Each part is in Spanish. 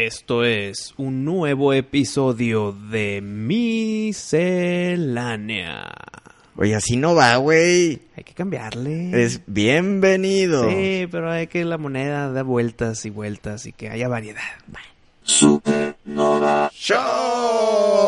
Esto es un nuevo episodio de Miscelánea. Oye, así no va, güey. Hay que cambiarle. Es bienvenido. Sí, pero hay que la moneda dé vueltas y vueltas y que haya variedad. Supernova Show.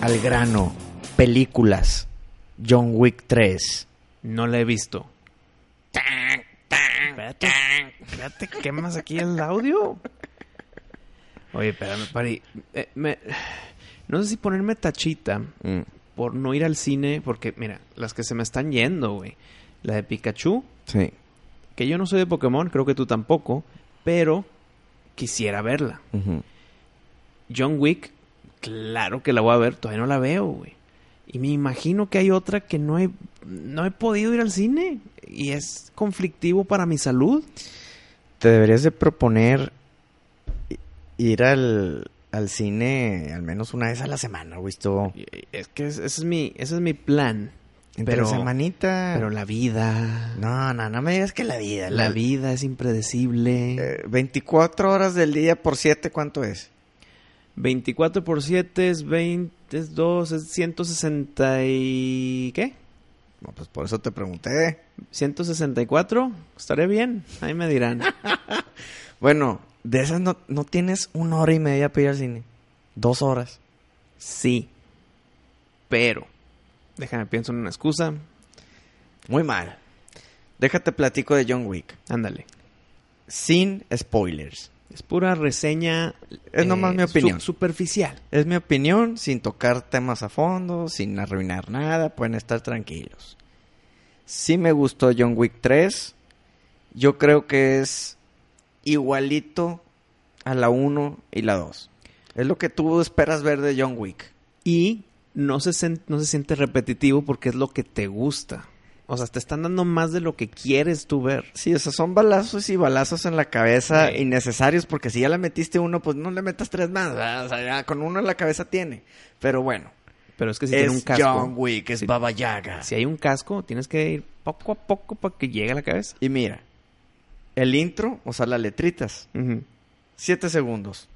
Al grano, películas. John Wick 3. No la he visto. Espérate, espérate, ¿quemas aquí el audio? Oye, espérame, pari. Eh, me- No sé si ponerme tachita Mm, por no ir al cine, porque, mira, las que se me están yendo, güey. La de Pikachu, sí. que yo no soy de Pokémon, creo que tú tampoco, pero quisiera verla. John Wick, claro que la voy a ver, todavía no la veo, güey. Y me imagino que hay otra que no he, no he podido ir al cine y es conflictivo para mi salud. Te deberías de proponer ir al, al cine al menos una vez a la semana, güey. Esto Es que ese es mi, ese es mi plan. entre Pero, semanita. pero la vida, No, no, no me digas que la vida. la vida es impredecible. Eh, 24 horas del día por 7, ¿cuánto es? 24 por 7 es 20, es 2, es 160 y... ¿qué? No, pues por eso te pregunté. 164, estaré bien, ahí me dirán. Bueno, de esas no, no tienes una hora y media para ir al cine. Dos horas. Sí. Pero, déjame pienso en una excusa. Muy mal. Déjate platico de John Wick. Ándale. Sin spoilers. Es pura reseña. Es nomás mi su- opinión. superficial. Es mi opinión, sin tocar temas a fondo, sin arruinar nada, pueden estar tranquilos. Sí me gustó John Wick 3. Yo creo que es igualito a la 1 y la 2. Es lo que tú esperas ver de John Wick. Y no se, no se siente repetitivo porque es lo que te gusta. O sea, te están dando más de lo que quieres tú ver. Sí, o sea, son balazos y balazos en la cabeza Sí. innecesarios porque si ya le metiste uno, pues no le metas tres más. ¿verdad? O sea, ya con uno en la cabeza tiene. Pero bueno, Pero es que si es tiene un casco. John Wick, es. Baba Yaga. Si hay un casco, tienes que ir poco a poco para que llegue a la cabeza. Y mira, el intro, o sea, las letritas, Ujú. siete segundos.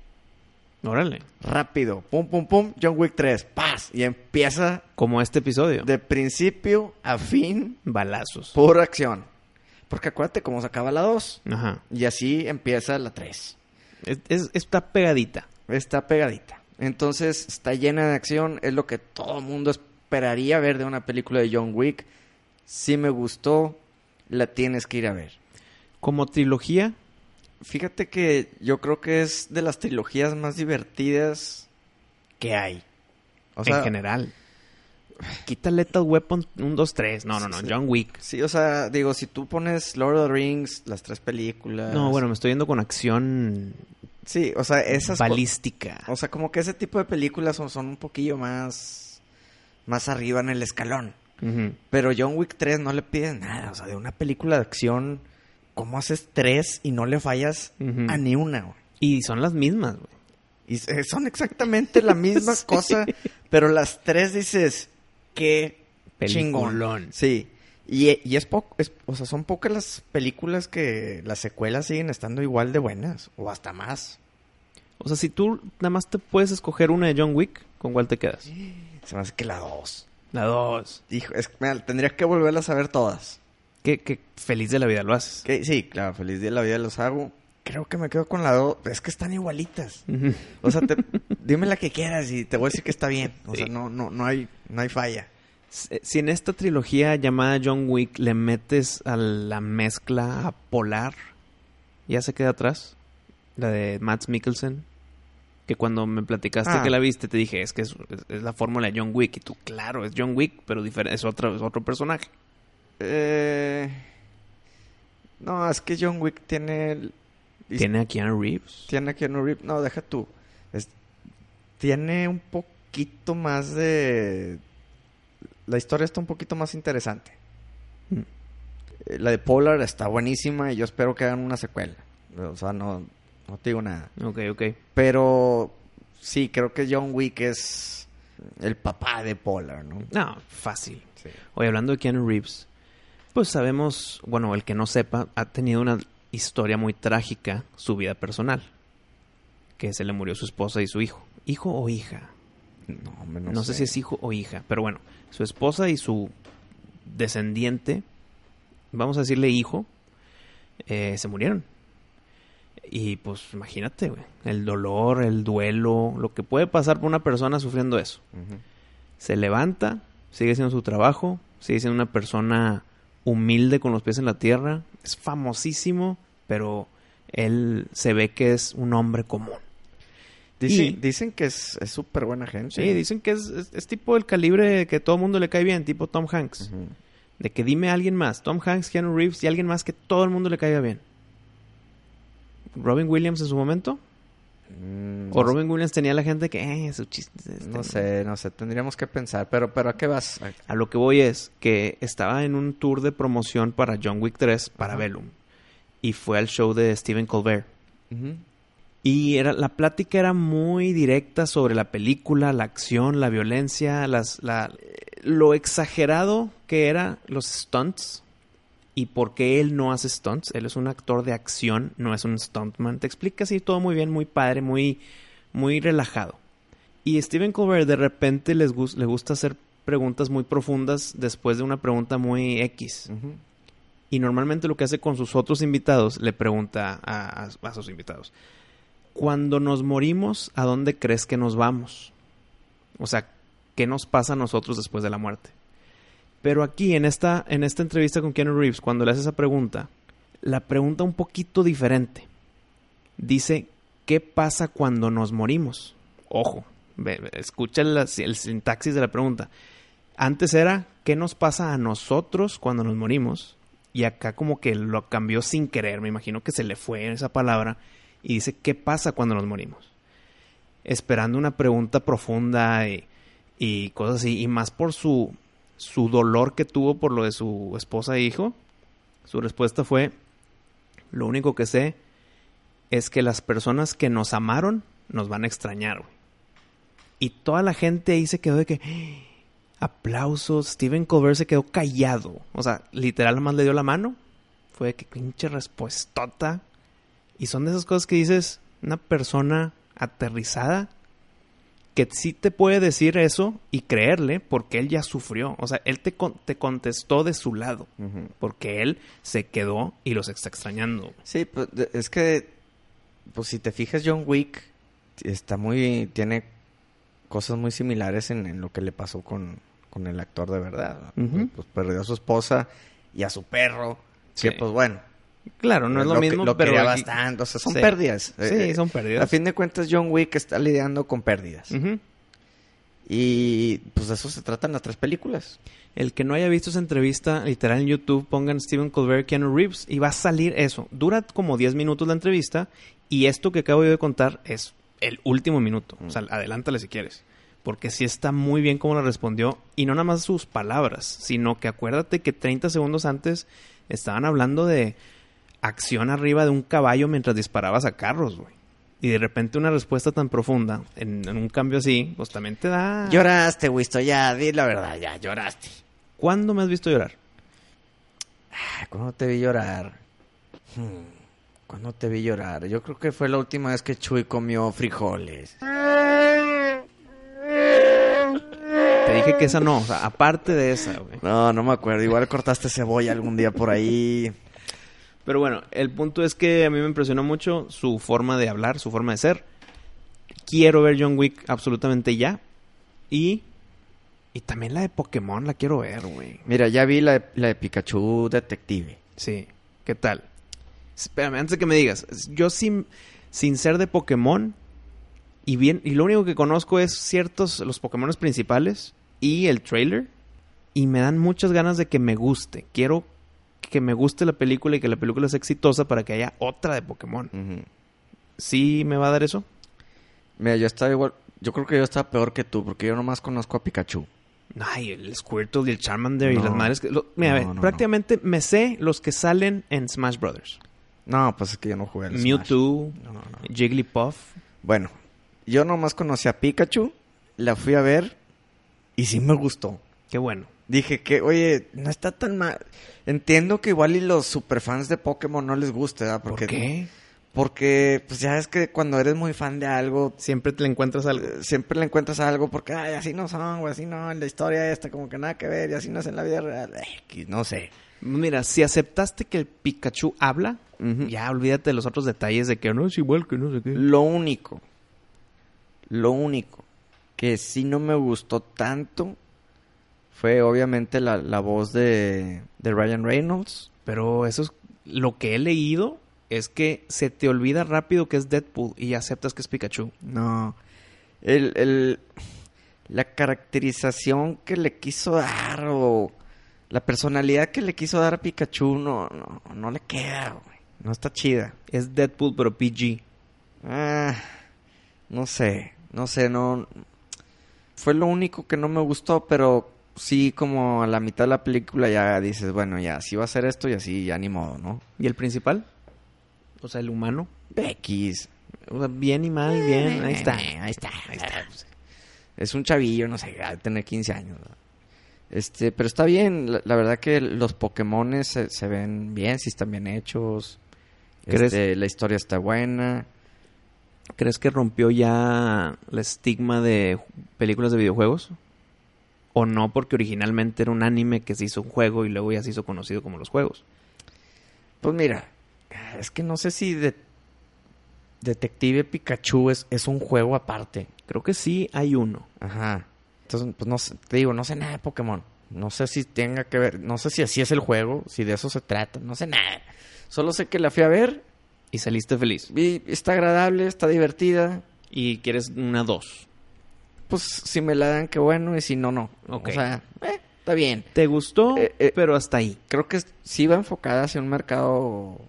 Órale. Rápido, pum, pum, pum, John Wick 3, paz. Y empieza Como este episodio. de principio a fin, balazos. pura acción. Porque acuérdate cómo se acaba la 2. Ajá. Y así empieza la 3. Es- es- está pegadita. Está pegadita. Entonces está llena de acción. Es lo que todo el mundo esperaría ver de una película de John Wick. Si me gustó, la tienes que ir a ver. Como trilogía, Fíjate que yo creo que es de las trilogías más divertidas que hay. O sea, en general. Quita Lethal Weapon 1, 2, 3. No, no, no. John Wick. Sí, o sea, digo, si tú pones Lord of the Rings, las tres películas. No, bueno, me estoy yendo con acción Sí, o sea, esas. balística. O sea, como que ese tipo de películas son, son un poquillo más. Más arriba en el escalón. Pero John Wick 3 no le pides nada. O sea, de una película de acción, ¿cómo haces tres y no le fallas a ni una, güey? Y son las mismas, güey. Y s- son exactamente la misma Sí. cosa, pero las tres dices, qué Peliculón. chingón. Sí. Y, y es poco, es, o sea, son pocas las películas que las secuelas siguen estando igual de buenas, o hasta más. O sea, si tú nada más te puedes escoger una de John Wick, ¿con cuál te quedas? Se me hace que la dos. La 2. Hijo, es, mira, tendría que volverlas a ver todas. Qué, qué feliz de la vida lo haces. Que, sí, claro, feliz de la vida los hago. Creo que me quedo con la dos. Es que están igualitas. O sea, te- dime la que quieras y te voy a decir que está bien. O sea, no, no, no hay, no hay falla. Si si en esta trilogía llamada John Wick le metes a la mezcla a Polar, ¿ya se queda atrás? La de Matt Mikkelsen. Que cuando me platicaste Ah. que la viste, te dije, es que es, es- es la fórmula de John Wick. Y tú, claro, es John Wick, pero es, otro, es otro personaje. Eh, no, es que John Wick tiene... el- Tiene a Keanu Reeves. Tiene a Keanu Reeves. No, deja tú. Es- tiene un poquito más de... La historia está un poquito más interesante. Mm. Eh, La de Polar está buenísima y yo espero que hagan una secuela. O sea, no, no te digo nada. Ok, ok. Pero sí, creo que John Wick es el papá de Polar, ¿no? No, fácil. Sí. Hoy hablando de Keanu Reeves, pues sabemos, bueno, el que no sepa, ha tenido una historia muy trágica, su vida personal. Que se le murió su esposa y su hijo. ¿Hijo o hija? No, hombre, No, no, sé. si es hijo o hija, pero bueno, su esposa y su descendiente, vamos a decirle hijo, eh, se murieron. Y pues imagínate, güey, el dolor, el duelo, lo que puede pasar por una persona sufriendo eso. Se levanta, sigue haciendo su trabajo, sigue siendo una persona humilde con los pies en la tierra, es famosísimo, pero él se ve que es un hombre común. Dicen, Y- dicen que es súper buena gente. Sí, dicen que es, es- es tipo el calibre que todo el mundo le cae bien, tipo Tom Hanks. De que dime a alguien más, Tom Hanks, Keanu Reeves y alguien más que todo el mundo le caiga bien. Robin Williams en su momento. O no Robin Williams tenía la gente que, eh, su chiste. este, No sé, no sé, tendríamos que pensar, pero, pero ¿a qué vas? A- lo que voy es que estaba en un tour de promoción para John Wick 3, para. Bellum. Y fue al show de Stephen Colbert. Y era, la plática era muy directa sobre la película, la acción, la violencia, las, la, lo exagerado que era los stunts y por qué él no hace stunts. Él es un actor de acción, no es un stuntman. Te explica así todo muy bien, muy padre, muy, muy relajado. Y Stephen Colbert de repente les le gusta hacer preguntas muy profundas después de una pregunta muy X. Y normalmente lo que hace con sus otros invitados, le pregunta a, a- a sus invitados, cuando nos morimos, ¿a dónde crees que nos vamos? O sea, ¿qué nos pasa a nosotros después de la muerte? Pero aquí, en esta, en esta entrevista con Keanu Reeves, cuando le hace esa pregunta, la pregunta un poquito diferente. Dice, ¿qué pasa cuando nos morimos? Ojo, escucha la- el sintaxis de la pregunta. Antes era, ¿qué nos pasa a nosotros cuando nos morimos? Y acá como que lo cambió sin querer, me imagino que se le fue esa palabra. Y dice, ¿qué pasa cuando nos morimos? Esperando una pregunta profunda y, y cosas así. Y más por su, su dolor que tuvo por lo de su esposa e hijo. Su respuesta fue, lo único que sé es que las personas que nos amaron nos van a extrañar. güey". Y toda la gente ahí se quedó de que aplausos. Steven Colbert se quedó callado. O sea, literal más le dio la mano. Fue de que pinche respuestota. Y son de esas cosas que dices, una persona aterrizada que sí te puede decir eso y creerle porque él ya sufrió. O sea, él te, con- te contestó de su lado. Porque él se quedó y los está extrañando. Sí, pues es que, pues si te fijas, John Wick está muy, tiene cosas muy similares en, en lo que le pasó con, con el actor de verdad. Pues perdió a su esposa y a su perro. Sí. Que pues bueno, Claro, no es lo, que- mismo, lo pero quería aquí- bastante. O sea, son Sí. pérdidas. Sí, Eh, son pérdidas. A fin de cuentas, John Wick está lidiando con pérdidas. Y pues de eso se tratan las tres películas. El que no haya visto esa entrevista, literal en YouTube, pongan Steven Colbert, Keanu Reeves y va a salir eso. Dura como 10 minutos la entrevista y esto que acabo yo de contar es el último minuto. O sea, adelántale si quieres. Porque sí está muy bien cómo la respondió y no nada más sus palabras, sino que acuérdate que 30 segundos antes estaban hablando de acción arriba de un caballo mientras disparabas a carros, güey. Y de repente una respuesta tan profunda en, en un cambio así, pues también te da... Lloraste, Wisto, ya, di la verdad, ya, lloraste. ¿Cuándo me has visto llorar? Ah, ¿Cuándo te vi llorar? Hmm, ¿Cuándo te vi llorar? Yo creo que fue la última vez que Chuy comió frijoles. Te dije que esa no, o sea, aparte de esa, güey. No, no me acuerdo. Igual cortaste cebolla algún día por ahí. Pero bueno, el punto es que a mí me impresionó mucho su forma de hablar, su forma de ser. Quiero ver John Wick absolutamente ya. Y. Y también la de Pokémon la quiero ver, güey. Mira, ya vi la, de- la de Pikachu Detective. Sí. ¿Qué tal? Espérame, antes de que me digas. Yo sin, sin ser de Pokémon y bien y lo único que conozco es ciertos los Pokémon principales y el trailer y me dan muchas ganas de que me guste. Quiero que me guste la película y que la película sea exitosa para que haya otra de Pokémon. ¿Sí me va a dar eso? Mira, yo estaba igual. Yo creo que yo estaba peor que tú, porque yo nomás conozco a Pikachu. Ay, el Squirtle y el Charmander y las madres que... lo- mira, No, ve, no, no. prácticamente me sé los que salen en Smash Brothers. No, pues es que yo no jugué al Smash. Mewtwo, No, no, no. Jigglypuff. Bueno, yo nomás conocí a Pikachu, la fui a ver y sí me gustó. Qué bueno. Dije que, oye, no está tan mal. Entiendo que igual y los superfans de Pokémon no les guste, ¿verdad? ¿Por qué? Porque, pues ya es que cuando eres muy fan de algo, Siempre te le encuentras algo. eh, siempre le encuentras algo porque, ay, así no son, güey, así no, en la historia esta como que nada que ver y así no es en la vida real. No sé. Mira, si aceptaste que el Pikachu habla, ya olvídate de los otros detalles de que no es igual que no sé qué. Lo único, lo único que sí no me gustó tanto fue obviamente la, la voz de, de Ryan Reynolds. Pero eso es lo que he leído es que se te olvida rápido que es Deadpool y aceptas que es Pikachu. No. El, el- la caracterización que le quiso dar o la personalidad que le quiso dar a Pikachu no, no, no le queda, güey. No está chida. Es Deadpool pero PG. Ah, no sé, no sé, no. Fue lo único que no me gustó, pero sí, como a la mitad de la película ya dices, bueno, ya, así va a ser esto y así, ya ni modo, ¿no? ¿Y el principal? O sea, el humano. X. O sea, bien y mal, bien. Ahí está. Ahí está, ahí está. Es un chavillo, no sé, ha de tener 15 años. ¿no? Este, pero está bien. La, la verdad que los Pokémones se, se ven bien, sí están bien hechos. ¿Crees? Este, la historia está buena. ¿Crees que rompió ya el estigma de películas de videojuegos? ¿O no? Porque originalmente era un anime que se hizo un juego y luego ya se hizo conocido como los juegos. Pues mira, es que no sé si de- Detective Pikachu es, es un juego aparte. Creo que sí hay uno. Ajá. Entonces, pues no sé, te digo, no sé nada de Pokémon. No sé si tenga que ver, no sé si así es el juego, si de eso se trata, no sé nada. Solo sé que la fui a ver Y saliste feliz. y está agradable, está divertida. Y quieres una dos. Pues si me la dan, qué bueno, y si no, no. O sea, eh, está bien. ¿Te gustó? Eh, eh. pero hasta ahí. Creo que sí va enfocada hacia un mercado,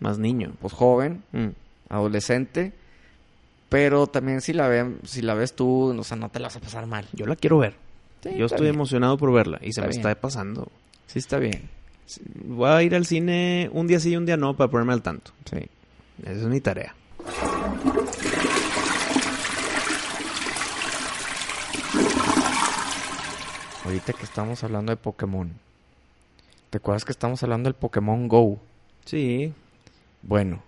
Más niño. pues joven, Mm. adolescente. Pero también si la ven, si la ves tú, o sea, no te la vas a pasar mal. Yo la quiero ver. Sí, Yo estoy bien. emocionado por verla. Y se Está me bien. está pasando. Sí, está bien. Voy a ir al cine un día sí y un día no para ponerme al tanto. Sí. Esa es mi tarea. Ahorita que estamos hablando de Pokémon. ¿Te acuerdas que estamos hablando del Pokémon Go? Sí. Bueno,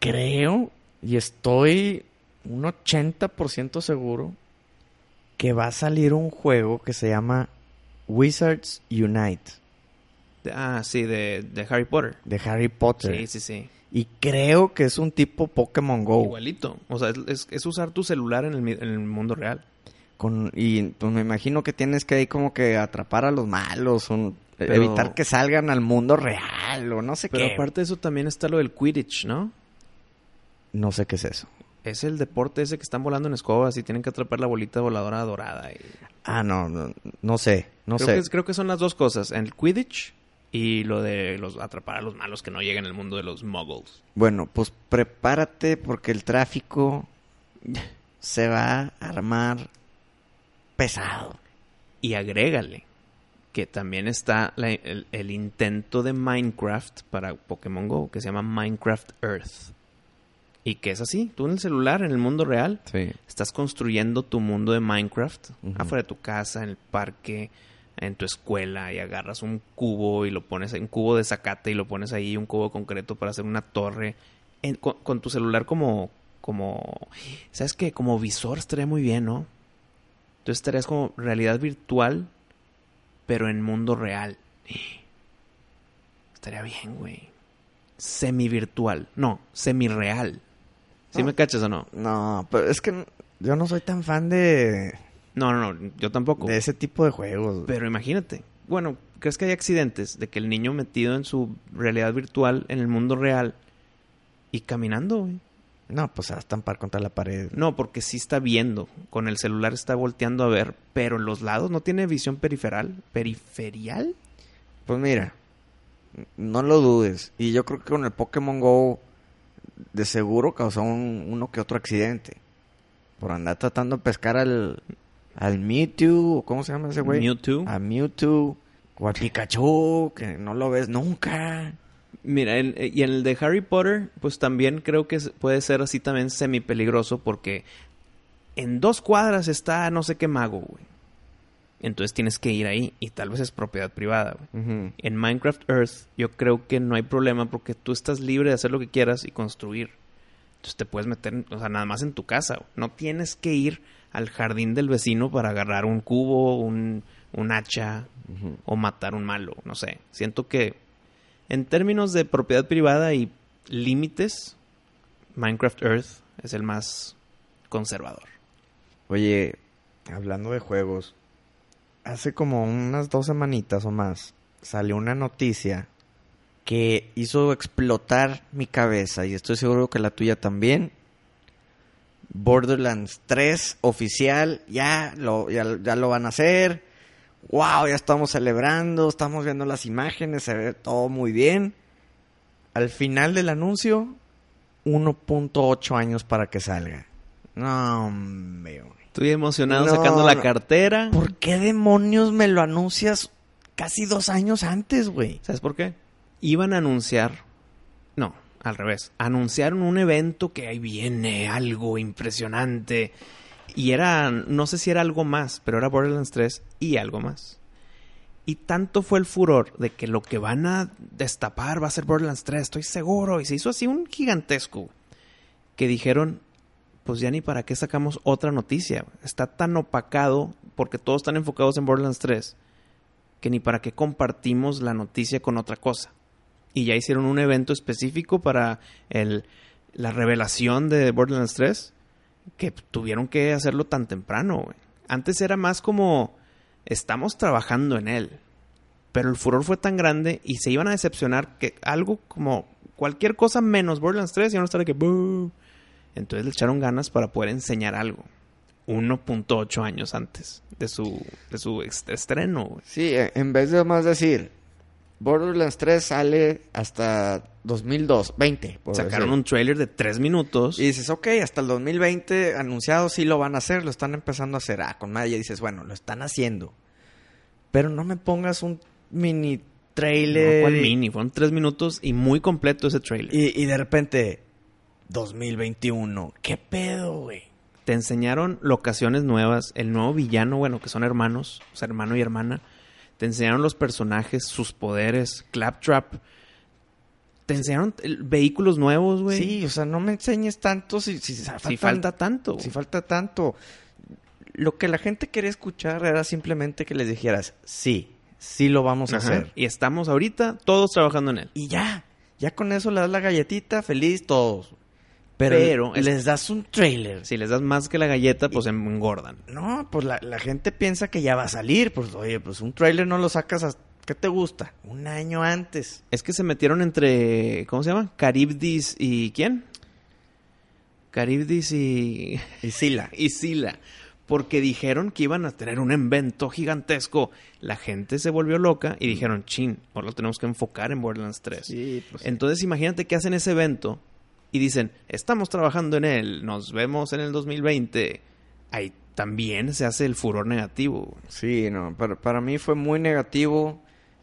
creo y estoy un 80% seguro que va a salir un juego que se llama Wizards Unite ah, sí, de, de Harry Potter. de Harry Potter. Sí, sí, sí. Y creo que es un tipo Pokémon Go. Igualito. O sea, es, usar tu celular en el, mi- en el mundo real. Con, y pues me imagino que tienes que ahí como que atrapar a los malos, Pero- evitar que salgan al mundo real o no sé Pero qué. aparte de eso también está lo del Quidditch, ¿no? No sé qué es eso. Es el deporte ese que están volando en escobas y tienen que atrapar la bolita voladora dorada. y- Ah, no, no, no sé, no creo, sé. que, es- creo que son las dos cosas. El Quidditch y lo de los atrapar a los malos que no lleguen al mundo de los muggles. Bueno, pues prepárate porque el tráfico se va a armar pesado. Y agrégale que también está la- el, el intento de Minecraft para Pokémon Go que se llama Minecraft Earth. Y que es así, tú en el celular, en el mundo real, Sí. estás construyendo tu mundo de Minecraft afuera de tu casa, en el parque, en tu escuela y agarras un cubo y lo pones, un cubo de zacate y lo pones ahí, un cubo concreto para hacer una torre en- con, con tu celular como, como, ¿sabes qué? Como visor estaría muy bien, ¿no? Entonces estarías como realidad virtual, pero en mundo real. Estaría bien, güey. Semi-virtual. No, semi-real. ¿Sí me cachas o no? No, pero es que yo no soy tan fan de, No, no, no, yo tampoco. de ese tipo de juegos. Pero imagínate, bueno, ¿crees que hay accidentes de que el niño metido en su realidad virtual, en el mundo real, y caminando, güey? No, pues se va a estampar contra la pared. No, porque sí está viendo. Con el celular está volteando a ver, pero en los lados no tiene visión periferal. ¿Periferial? Pues mira, no lo dudes. Y yo creo que con el Pokémon Go de seguro causó un- uno que otro accidente. Por andar tratando de pescar al, al Mewtwo, ¿cómo se llama ese güey? Mewtwo. A Mewtwo, o al Pikachu, que no lo ves nunca. Mira, el- eh, y en el de Harry Potter, pues también creo que puede ser así también semi peligroso porque en dos cuadras está no sé qué mago, güey. Entonces tienes que ir ahí y tal vez es propiedad privada. En Minecraft Earth yo creo que no hay problema porque tú estás libre de hacer lo que quieras y construir. Entonces te puedes meter, o sea, nada más en tu casa. güey. No tienes que ir al jardín del vecino para agarrar un cubo, un, un hacha o matar un malo. No sé. Siento que en términos de propiedad privada y límites, Minecraft Earth es el más conservador. Oye, hablando de juegos, hace como unas dos semanitas o más salió una noticia que hizo explotar mi cabeza y estoy seguro que la tuya también. Borderlands 3 oficial, ya lo, ya, lo van a hacer. Wow, ya estamos celebrando, estamos viendo las imágenes, se ve todo muy bien. Al final del anuncio, 1.8 años para que salga. No, hombre. Estoy emocionado No, sacando la cartera. ¿Por qué demonios me lo anuncias casi dos años antes, güey? ¿Sabes por qué? Iban a anunciar. No, al revés. Anunciaron un evento que ahí viene algo impresionante. Y era, no sé si era algo más, pero era Borderlands 3 y algo más. Y tanto fue el furor de que lo que van a destapar va a ser Borderlands 3, estoy seguro. Y se hizo así un gigantesco. Que dijeron, pues ya ni para qué sacamos otra noticia. Está tan opacado porque todos están enfocados en Borderlands 3 que ni para qué compartimos la noticia con otra cosa. Y ya hicieron un evento específico para el, la revelación de Borderlands 3 que tuvieron que hacerlo tan temprano. Antes era más como estamos trabajando en él. Pero el furor fue tan grande y se iban a decepcionar que algo como cualquier cosa menos Borderlands 3 iban a estar de que. Entonces le echaron ganas para poder enseñar algo. 1.8 años antes de su, de su estreno. güey. Sí, eh, en vez de más decir, Borderlands 3 sale hasta 2002, 20. por Sacaron decir. un trailer de 3 minutos. Y dices, ok, hasta el 2020 anunciado sí lo van a hacer, lo están empezando a hacer. Ah, con madre, ya dices, bueno, lo están haciendo. Pero no me pongas un mini No, trailer. ¿cuál y- mini? Fueron 3 minutos y muy completo ese trailer. Y, y de repente, 2021. ¿Qué pedo, güey? Te enseñaron locaciones nuevas, el nuevo villano, bueno, que son hermanos, o sea, hermano y hermana. Te enseñaron los personajes, sus poderes, Claptrap. Te enseñaron eh, vehículos nuevos, güey. Sí, o sea, no me enseñes tanto si, si, si faltan- falta tanto. Si falta tanto. Lo que la gente quería escuchar era simplemente que les dijeras, sí, sí lo vamos a Ajá. hacer. Y estamos ahorita todos trabajando en él. Y ya, ya con eso le das la galletita, feliz todos. Pero, Pero es- les das un trailer. Si les das más que la galleta, pues engordan. No, pues la, la gente piensa que ya va a salir. Pues oye, pues un trailer no lo sacas hasta... ¿Qué te gusta? Un año antes. Es que se metieron entre. ¿Cómo se llama? Caribdis y. ¿Quién? Caribdis y. Y Sila. y Sila. Porque dijeron que iban a tener un evento gigantesco. La gente se volvió loca y dijeron, chin, ahora lo tenemos que enfocar en Borderlands 3. Sí, pues... Entonces imagínate que hacen ese evento y dicen, estamos trabajando en él, nos vemos en el 2020. Ahí también se hace el furor negativo. Sí, no, para, para mí fue muy negativo.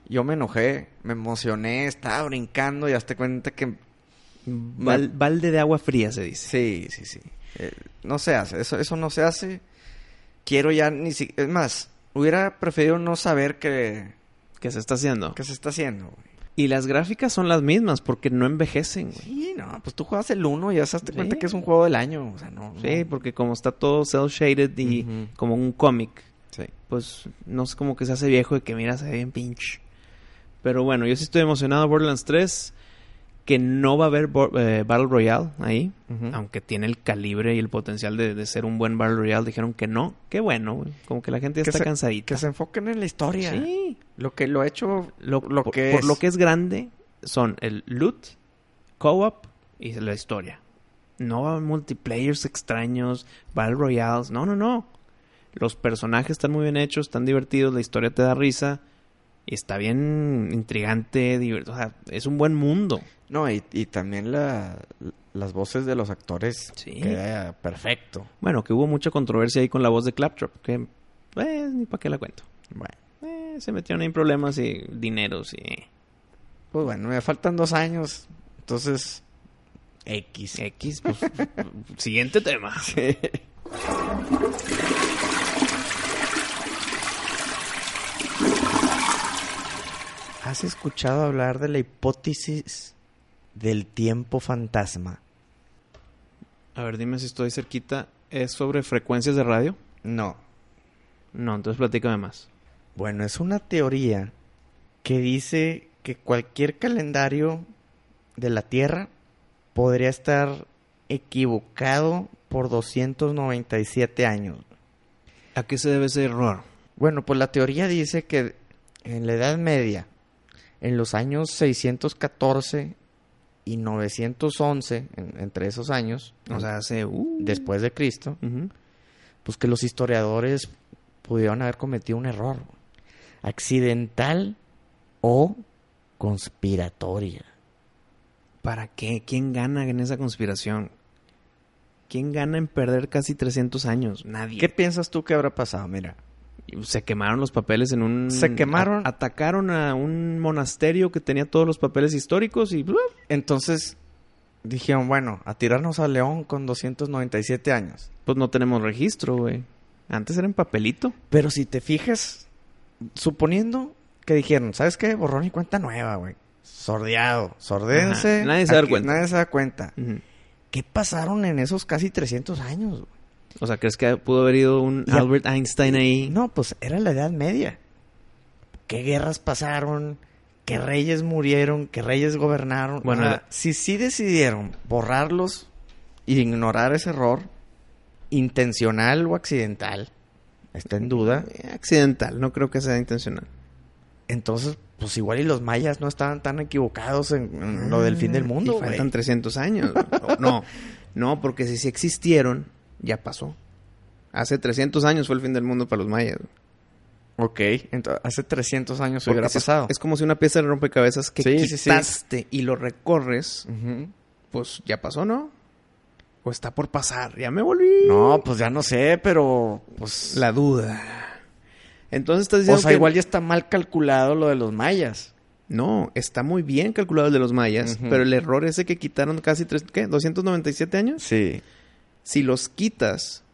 Yo me enojé, me emocioné, estaba brincando y hasta cuenta que... Val- balde de agua fría se dice. Sí, sí, sí. Eh, no se hace, eso, eso no se hace. Quiero ya ni si... Es más, hubiera preferido no saber qué, Que se está haciendo. qué se está haciendo. güey. Y las gráficas son las mismas porque no envejecen, güey. Sí, no, pues tú juegas el 1 y ya se Sí. cuenta que es un juego del año. O sea, no. Sí, porque como está todo cel shaded y como un cómic, Sí. pues no es como que se hace viejo y que mira, se ve bien pinche. Pero bueno, yo sí estoy emocionado Borderlands 3. Que no va a haber eh, Battle Royale ahí, aunque tiene el calibre y el potencial de, de ser un buen Battle Royale. Dijeron que no. Qué bueno, güey. Como que la gente ya Que está se- cansadita. Que se enfoquen en la historia. Sí. Lo que lo ha hecho, Lo, lo por, que por es. lo que es grande son el loot, co-op y la historia. No multiplayers extraños, Battle Royales. No, no, no. Los personajes están muy bien hechos, están divertidos, la historia te da risa. Y está bien intrigante, divert- o sea, es un buen mundo. No, y, y también la, las voces de los actores Sí. queda perfecto. Bueno, que hubo mucha controversia ahí con la voz de Claptrap, que pues ni para qué la cuento. Bueno, Eh, se metieron en problemas y dineros y pues bueno, me faltan dos años. Entonces, X. X. Pues, siguiente tema. ¿Has escuchado hablar de la hipótesis del tiempo fantasma? A ver, dime si estoy cerquita. ¿Es sobre frecuencias de radio? No. No, entonces platícame más. Bueno, es una teoría que dice que cualquier calendario de la Tierra podría estar equivocado por 297 años. ¿A qué se debe ese error? Bueno, pues la teoría dice que en la Edad Media, en los años 614 y 911, en- entre esos años, O sea, hace... uh, después de Cristo, pues que los historiadores pudieron haber cometido un error accidental o conspiratoria. ¿Para qué? ¿Quién gana en esa conspiración? ¿Quién gana en perder casi 300 años? Nadie. ¿Qué piensas tú que habrá pasado? Mira, Se quemaron los papeles en un... Se quemaron. a- atacaron a un monasterio que tenía todos los papeles históricos y... entonces dijeron, bueno, a tirarnos a León con 297 años. Pues no tenemos registro, güey. Antes era en papelito. Pero si te fijas, suponiendo que dijeron, ¿sabes qué? Borrón y cuenta nueva, güey. Sordeado, sordéense. Ajá, nadie se da cuenta. Nadie se da cuenta. ¿Qué pasaron en esos casi 300 años? güey? O sea, ¿crees que pudo haber ido un Y Albert Einstein ahí? No, pues era la Edad Media. ¿Qué guerras pasaron? ¿Qué reyes murieron? ¿Qué reyes gobernaron? Bueno, Ahora, la- si sí decidieron borrarlos e ignorar ese error, intencional o accidental, está en duda. Eh, Accidental, no creo que sea intencional. Entonces, pues igual y los mayas no estaban tan equivocados en, en lo del fin del mundo, Y faltan 300 años. no, no, porque si sí existieron, ya pasó. Hace 300 años fue el fin del mundo para los mayas. Ok, entonces hace 300 años Porque hubiera si es- pasado. Es, como si una pieza de rompecabezas que Sí, sí, sí. quitaste y lo recorres, pues ya pasó, ¿no? O está por pasar. Ya me volví. No, pues ya no sé, pero pues... La duda. Entonces estás o diciendo sea, que... igual ya está mal calculado lo de los mayas. No, está muy bien calculado el de los mayas, pero el error ese que quitaron casi tres, ¿qué? ¿297 años? Sí. Si los quitas,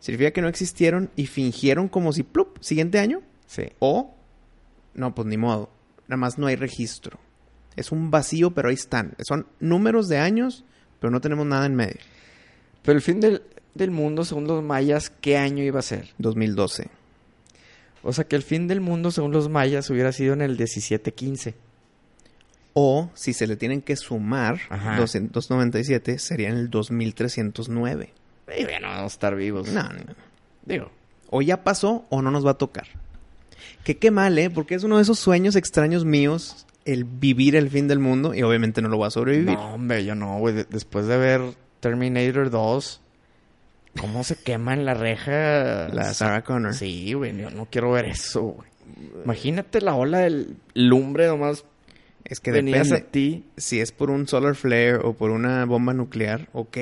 significa que no existieron y fingieron como si, plup, siguiente año. Sí. O, no, pues ni modo. Nada más no hay registro. Es un vacío, pero ahí están. Son números de años, pero no tenemos nada en medio. Pero el fin del, del mundo, según los mayas, ¿qué año iba a ser? 2012. O sea, que el fin del mundo, según los mayas, hubiera sido en el 1715. O, si se le tienen que sumar Ajá. 297, sería en el 2309. Y bueno, vamos a estar vivos. No, no, no. Digo. O ya pasó o no nos va a tocar. Que qué mal, ¿eh? Porque es uno de esos sueños extraños míos el vivir el fin del mundo y obviamente no lo voy a sobrevivir. No, hombre, yo no, güey. De- después de ver Terminator 2, ¿cómo se quema en la reja? La Sarah Connor. Sí, güey, yo no quiero ver eso, güey. Imagínate la ola del lumbre nomás Es que hacia depende. ti. Si es por un solar flare o por una bomba nuclear, ok.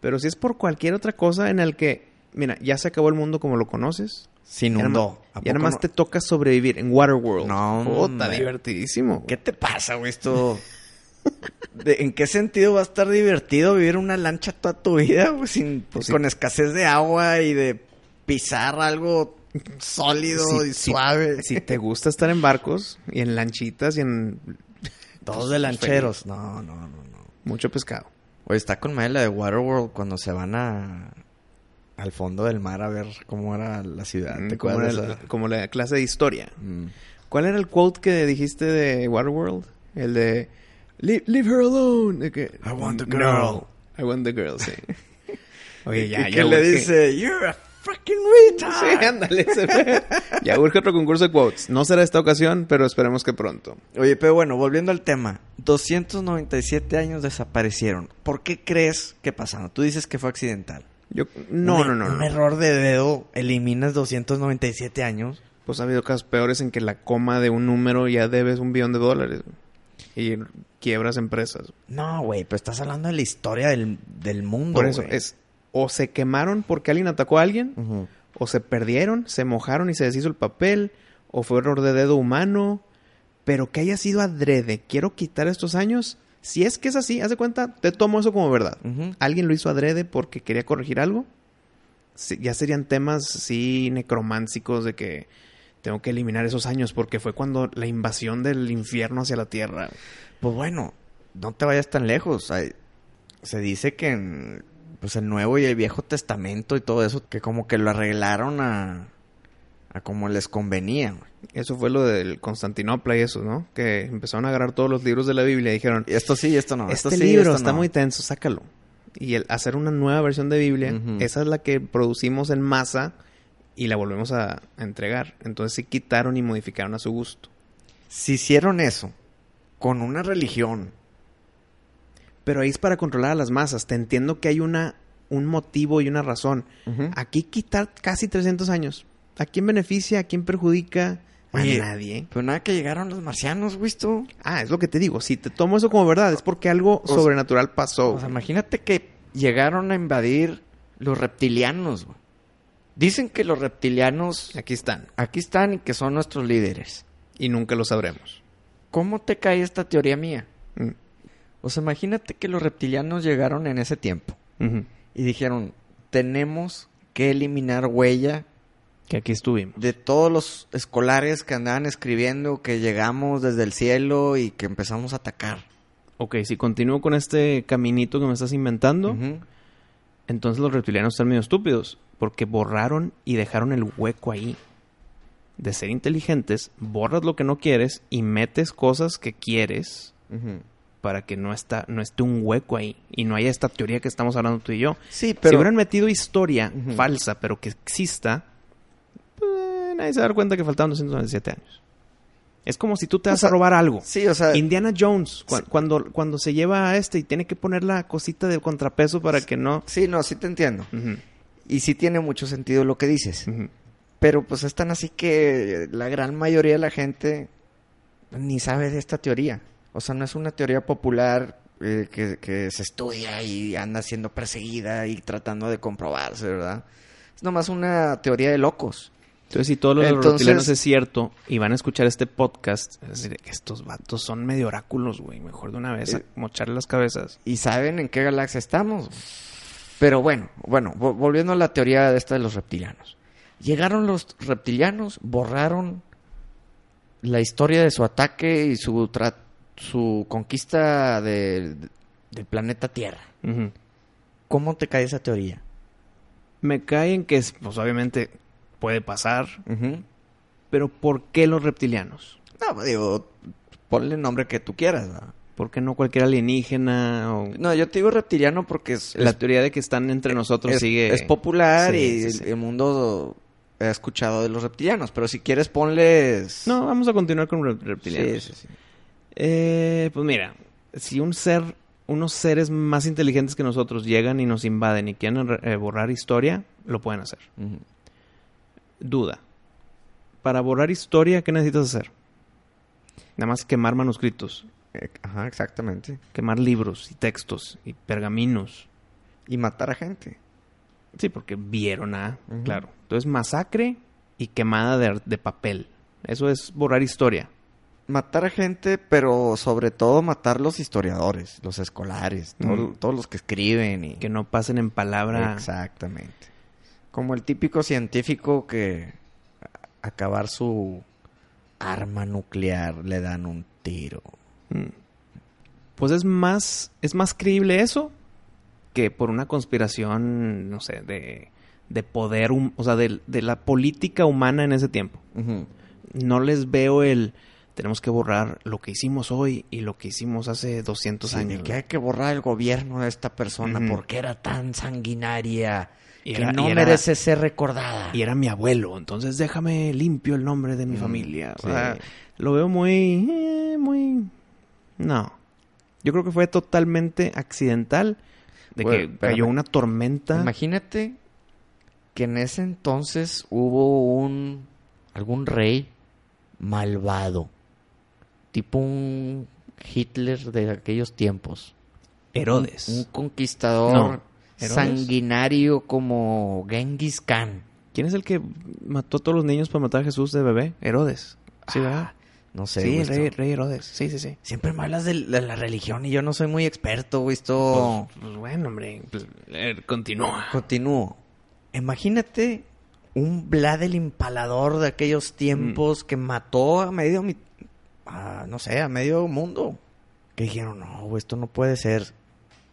Pero si es por cualquier otra cosa en el que, mira, ya se acabó el mundo como lo conoces. Se inundó. ¿A Ya nada más no? te toca sobrevivir en Waterworld. No, Puta, hombre. divertidísimo. ¿Qué te pasa, güey? Esto... ¿De- ¿En qué sentido va a estar divertido vivir una lancha toda tu vida, güey? Sin, Pues sí. con escasez de agua y de pisar algo sólido Si- y suave. Si te gusta estar en barcos y en lanchitas y en Todos de lancheros. No, no, no, no. mucho pescado. Oye, está con madre la de Waterworld cuando se van a... Al fondo del mar a ver cómo era la ciudad. ¿Te Mm, como, acuerdas la, como la clase de historia. Mm. ¿Cuál era el quote que dijiste de Waterworld? El de leave, leave her alone. I want the "No, girl." I want the girl, sí. Oye, ya, le dice, you're a fucking Sí, retard. ándale. se- ya urge otro concurso de quotes. No será esta ocasión, pero esperemos que pronto. Oye, pero bueno, volviendo al tema. 297 años desaparecieron. ¿Por qué crees que pasaron? Tú dices que fue accidental. Yo, no, Un- no, no, Un error de dedo eliminas 297 años. Pues ha habido casos peores en que la coma de un número ya debes un billón de dólares. Y quiebras empresas. No, güey, pero estás hablando de la historia del, del mundo. Por eso es o se quemaron porque alguien atacó a alguien, o se perdieron, se mojaron y se deshizo el papel, o fue error de dedo humano, pero que haya sido adrede. Quiero quitar estos años. Si es que es así, haz de cuenta, te tomo eso como verdad. ¿Alguien lo hizo adrede porque quería corregir algo? Sí, ya serían temas sí necrománcicos de que tengo que eliminar esos años porque fue cuando la invasión del infierno hacia la tierra. Pues bueno, no te vayas tan lejos. Hay- se dice que en pues el Nuevo y el Viejo Testamento y todo eso, que como que lo arreglaron a, a como les convenía. güey. Eso fue lo del Constantinopla y eso, ¿no? Que empezaron a agarrar todos los libros de la Biblia y dijeron, esto sí, y esto no. este esto sí, libro esto está no. muy tenso, sácalo. Y el hacer una nueva versión de Biblia, esa es la que producimos en masa y la volvemos a, a entregar. Entonces sí quitaron y modificaron a su gusto. Si hicieron eso con una religión, Pero ahí es para controlar a las masas. Te entiendo que hay una, un motivo y una razón. Aquí quitar casi 300 años. ¿A quién beneficia? ¿A quién perjudica? Oye, a nadie. pero nada que llegaron los marcianos, güey, tú. Ah, es lo que te digo. Si te tomo eso como verdad, es porque algo sobrenatural pasó. O sea, imagínate que llegaron a invadir los reptilianos, güey. Dicen que los reptilianos Aquí están. aquí están y que son nuestros líderes. Y nunca lo sabremos. ¿Cómo te cae esta teoría mía? Mm. O sea, imagínate que los reptilianos llegaron en ese tiempo y dijeron, tenemos que eliminar huella Que aquí estuvimos. de todos los escolares que andaban escribiendo que llegamos desde el cielo y que empezamos a atacar. Ok, si continúo con este caminito que me estás inventando, entonces los reptilianos están medio estúpidos. Porque borraron y dejaron el hueco ahí. De ser inteligentes, borras lo que no quieres y metes cosas que quieres. Para que no, está, no esté un hueco ahí. Y no haya esta teoría que estamos hablando tú y yo. Sí, Si pero... hubieran metido historia falsa, pero que exista, pues, nadie se va a dar cuenta que faltaban 297 años. Es como si tú te O vas sea, a robar algo. Sí, o sea... Indiana Jones, cu- Sí. cuando, cuando se lleva a este y tiene que poner la cosita de contrapeso para que no... Sí, no, sí te entiendo. Y sí tiene mucho sentido lo que dices. Pero pues es tan así que la gran mayoría de la gente ni sabe de esta teoría. O sea, no es una teoría popular eh, que, que se estudia y anda siendo perseguida y tratando de comprobarse, ¿verdad? Es nomás una teoría de locos. Entonces, si todos los Entonces- reptilianos es cierto y van a escuchar este podcast, es decir, estos vatos son medio oráculos, güey. Mejor de una vez Eh, mocharle las cabezas. Y saben en qué galaxia estamos. Pero bueno, bueno, vo- volviendo a la teoría de esta de los reptilianos. Llegaron los reptilianos, borraron la historia de su ataque y su, tra- su conquista de- del planeta Tierra. ¿Cómo te cae esa teoría? Me cae en que, es, pues obviamente puede pasar, pero ¿por qué los reptilianos? No, digo, ponle el nombre que tú quieras. ¿verdad? ¿Por qué no cualquier alienígena o No, yo te digo reptiliano porque es, la es- teoría de que están entre nosotros es, sigue es popular Sí, y sí, el- sí. el mundo ha escuchado de los reptilianos. Pero si quieres, ponles... No, vamos a continuar con rep- reptilianos. Sí, sí, sí. Eh, pues mira, si un ser, unos seres más inteligentes que nosotros llegan y nos invaden y quieren re- eh, borrar historia, lo pueden hacer. Duda. Para borrar historia, ¿qué necesitas hacer? Nada más quemar manuscritos, Eh, Ajá, exactamente. quemar libros y textos y pergaminos. Y matar a gente. Sí, porque vieron a, claro. Entonces, masacre y quemada de papel. Eso es borrar historia. Matar a gente, pero sobre todo matar los historiadores, los escolares, todo- Mm. todos los que escriben y... Que no pasen en palabra. Exactamente. Como el típico científico que acabar su arma nuclear le dan un tiro. Mm. Pues es más, es más creíble eso que por una conspiración, no sé, de, de poder, o sea, de, de la política humana en ese tiempo. No les veo el tenemos que borrar lo que hicimos hoy y lo que hicimos hace 200 Sí, años. que hay que borrar el gobierno de esta persona Ujú. porque era tan sanguinaria Y que era- no y era- merece ser recordada. Y era mi abuelo, entonces déjame limpio el nombre de mi Mm, familia. O sea, lo veo muy... eh, muy... No. Yo creo que fue totalmente accidental de Bueno, que espérame. cayó una tormenta. Imagínate que en ese entonces hubo un algún rey malvado, tipo un Hitler de aquellos tiempos, Herodes. un conquistador No, ¿Herodes? sanguinario como Genghis Khan. ¿Quién es el que mató a todos los niños para matar a Jesús de bebé? Herodes. Sí, ¿verdad? No sé, sí, el rey, rey Herodes. Sí, sí, sí. Siempre me hablas de, de la religión y yo no soy muy experto, güey. Esto... Pues, pues bueno, hombre. pues, eh, continúa. Continúo. Imagínate un Vlad el Impalador de aquellos tiempos que mató a medio, a, no sé, a medio mundo. Que dijeron, no, esto no puede ser.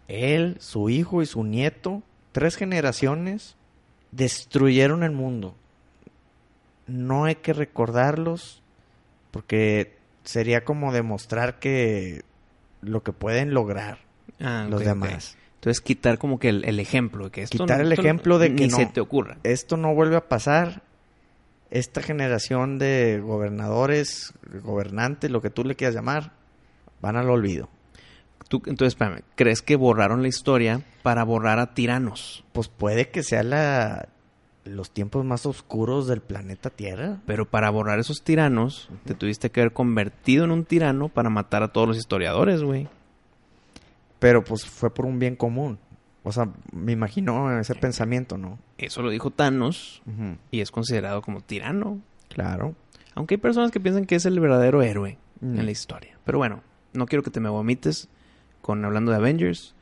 Él, su hijo y su nieto, tres generaciones, destruyeron el mundo. No hay que recordarlos porque sería como demostrar que lo que pueden lograr Ah, los demás. Entonces quitar como que el, el ejemplo de que esto Quitar el esto ejemplo de ni que no. se te ocurra. esto no vuelve a pasar. Esta generación de gobernadores, gobernantes, lo que tú le quieras llamar, van al olvido. Tú, entonces, espérame, ¿crees que borraron la historia para borrar a tiranos? Pues puede que sea la, los tiempos más oscuros del planeta Tierra. Pero para borrar esos tiranos, te tuviste que haber convertido en un tirano para matar a todos los historiadores, güey. Pero pues fue por un bien común. O sea, me imagino ese pensamiento, ¿no? Eso lo dijo Thanos y es considerado como tirano. Claro. Aunque hay personas que piensan que es el verdadero héroe Mm. en la historia. Pero bueno, no quiero que te me vomites con hablando de Avengers.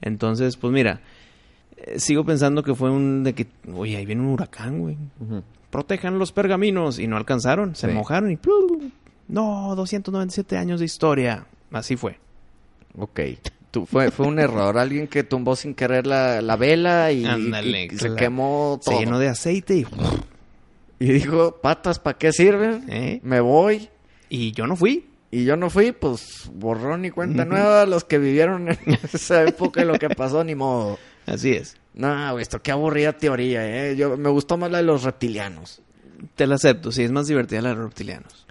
Entonces, pues mira, eh, sigo pensando que fue un de que, oye, ahí viene un huracán, güey. Protejan los pergaminos y no alcanzaron, se Sí. mojaron y ¡plum! no, 297 años de historia. Así fue. Ok. Tú, fue, fue un error. Alguien que tumbó sin querer la, la vela y, Ándale, y se quemó todo. Se llenó de aceite y, Y dijo, patas, ¿para qué sirven? ¿eh? Me voy. y yo no fui. Y yo no fui, pues borrón y cuenta nueva. Los que vivieron en esa época y lo que pasó, ni modo. Así es. No, esto qué aburrida teoría, ¿eh? Yo, me gustó más la de los reptilianos. Te la acepto, sí, es más divertida la de los reptilianos.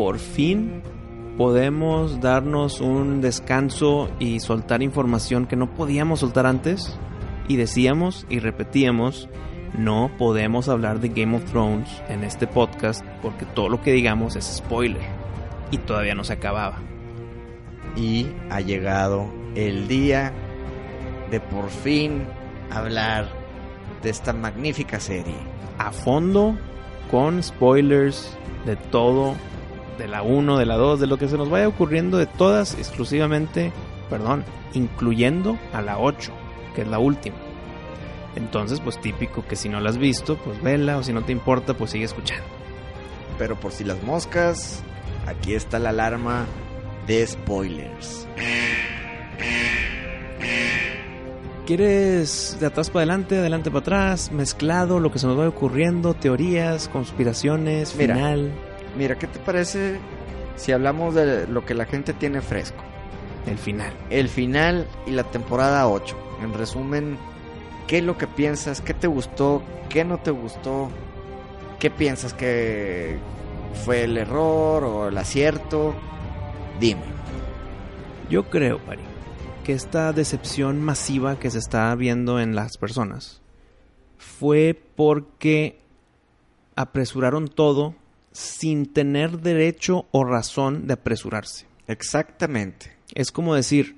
Por fin podemos darnos un descanso y soltar información que no podíamos soltar antes. Y decíamos y repetíamos, no podemos hablar de Game of Thrones en este podcast porque todo lo que digamos es spoiler. Y todavía no se acababa. Y ha llegado el día de por fin hablar de esta magnífica serie. A fondo, con spoilers de todo, de la 1, de la 2, de lo que se nos vaya ocurriendo, de todas exclusivamente, perdón, incluyendo a la 8, que es la última. Entonces, pues típico que si no la has visto, pues vela, o si no te importa, pues sigue escuchando. Pero por si las moscas, aquí está la alarma de spoilers. ¿Quieres de atrás para adelante, adelante para atrás, mezclado, lo que se nos vaya ocurriendo, teorías, conspiraciones, final, Mira, ¿qué te parece si hablamos de lo que la gente tiene fresco? el final? El final y la temporada 8. En resumen, ¿qué es lo que piensas? ¿Qué te gustó? ¿Qué no te gustó? ¿Qué piensas que fue el error o el acierto? Dime. Yo creo, Pari, que esta decepción masiva que se está viendo en las personas fue porque apresuraron todo sin tener derecho o razón de apresurarse. Exactamente. Es como decir,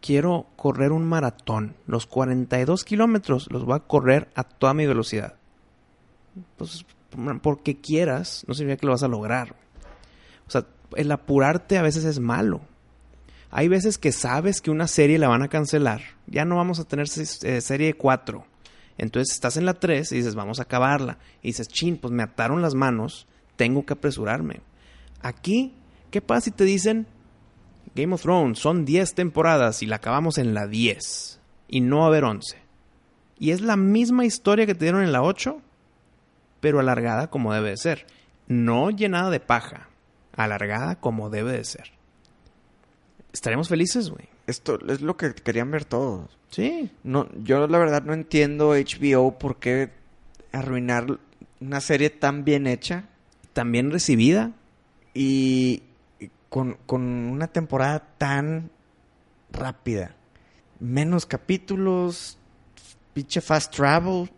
quiero correr un maratón, los 42 kilómetros los voy a correr a toda mi velocidad. Pues porque quieras, no significa que lo vas a lograr. O sea, el apurarte a veces es malo. Hay veces que sabes que una serie la van a cancelar. Ya no vamos a tener eh, serie 4. Entonces estás en la 3 y dices, vamos a acabarla. Y dices, chin, pues me ataron las manos, tengo que apresurarme. Aquí, ¿qué pasa si te dicen, Game of Thrones son 10 temporadas y la acabamos en la 10 y no va a haber 11? Y es la misma historia que te dieron en la 8, pero alargada como debe de ser. No llenada de paja, alargada como debe de ser. Estaremos felices, güey. Esto es lo que querían ver todos. Sí. No, yo la verdad no entiendo HBO por qué arruinar una serie tan bien hecha. Tan bien recibida. Y con, con una temporada tan rápida. Menos capítulos, pinche fast travel.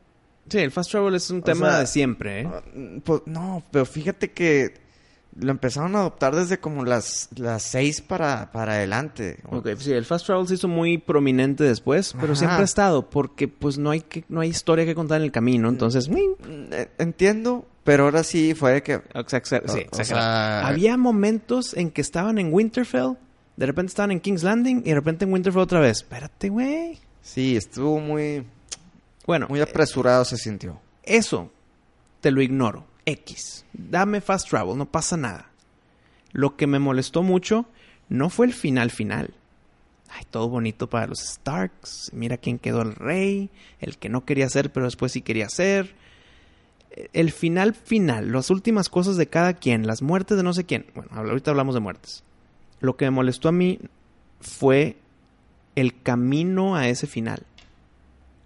Sí, el fast travel es un tema de siempre, ¿eh? Pues, no, pero fíjate que lo empezaron a adoptar desde como las, las seis para, para adelante. Ok, sí, el fast travel se hizo muy prominente después, pero siempre ha estado, porque pues no hay que, no hay historia que contar en el camino, entonces... Mm, eh, entiendo, pero ahora sí fue que... sí, Había momentos en que estaban en Winterfell, de repente estaban en King's Landing y de repente en Winterfell otra vez. Espérate, güey. Sí, estuvo muy... Bueno. Muy apresurado se sintió. Eso te lo ignoro X. Dame fast travel, no pasa nada. Lo que me molestó mucho no fue el final final. Ay, todo bonito para los Starks. Mira quién quedó el rey, el que no quería ser, pero después sí quería ser. El final final, las últimas cosas de cada quien, las muertes de no sé quién. Bueno, ahorita hablamos de muertes. Lo que me molestó a mí fue el camino a ese final.